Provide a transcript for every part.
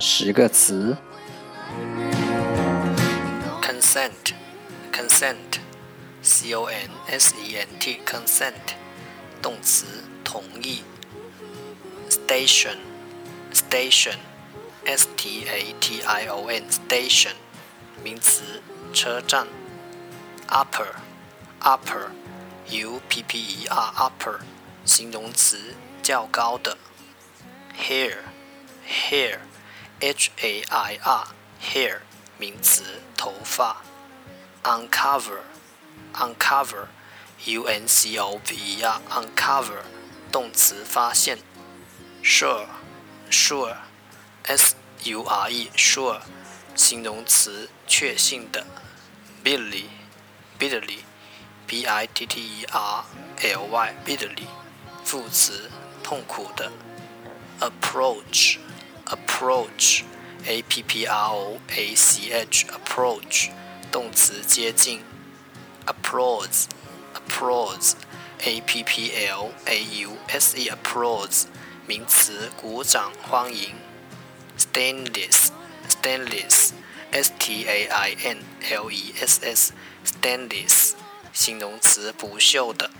十个词：consent，consent，c o n s e n t，consent，动词，同意。station，station，s t a t i o n，station，名词，车站。upper，upper，u p p e r，upper，形容词，较高的。hair，hair。H A I R，hair，名词，头发。Uncover，uncover，U N C O V E R，uncover，动词，发现。Sure，sure，S U R E，sure，形容词，确信的。Bitterly，bitterly，B I T T E R L Y，bitterly，副词，痛苦的。Approach。Approach, a p p r o a c h, approach, 动词接近。applause, applause, a p p l a u s e, applause, 名词鼓掌欢迎。stainless, stainless, s t a i n l e s s, stainless, 形容词不锈的。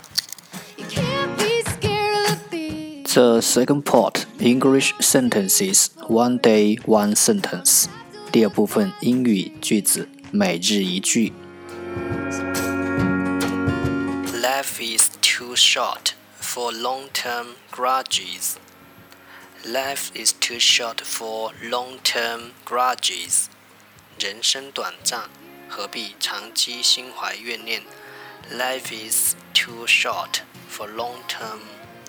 The second part English sentences one day one sentence。第二部分英语句子每日一句。Life is too short for long-term grudges. Life is too short for long-term grudges. 人生短暂，何必长期心怀怨念？Life is too short for long-term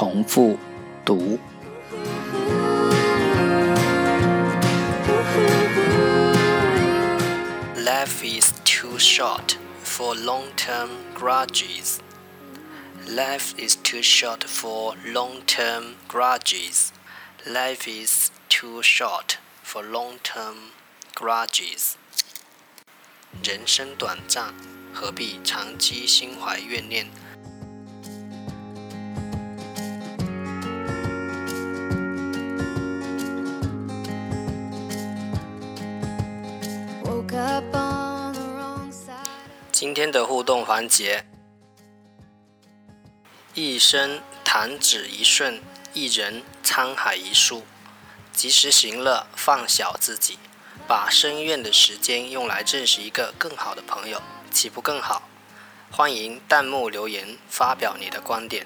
重复读。Life is too short for long-term grudges. Life is too short for long-term grudges. Life is too short for long-term grudges. 人生短暂，何必长期心怀怨念？ 今天的互动环节：一生弹指一瞬，一人沧海一粟。及时行乐，放小自己，把深院的时间用来认识一个更好的朋友，岂不更好？欢迎弹幕留言发表你的观点。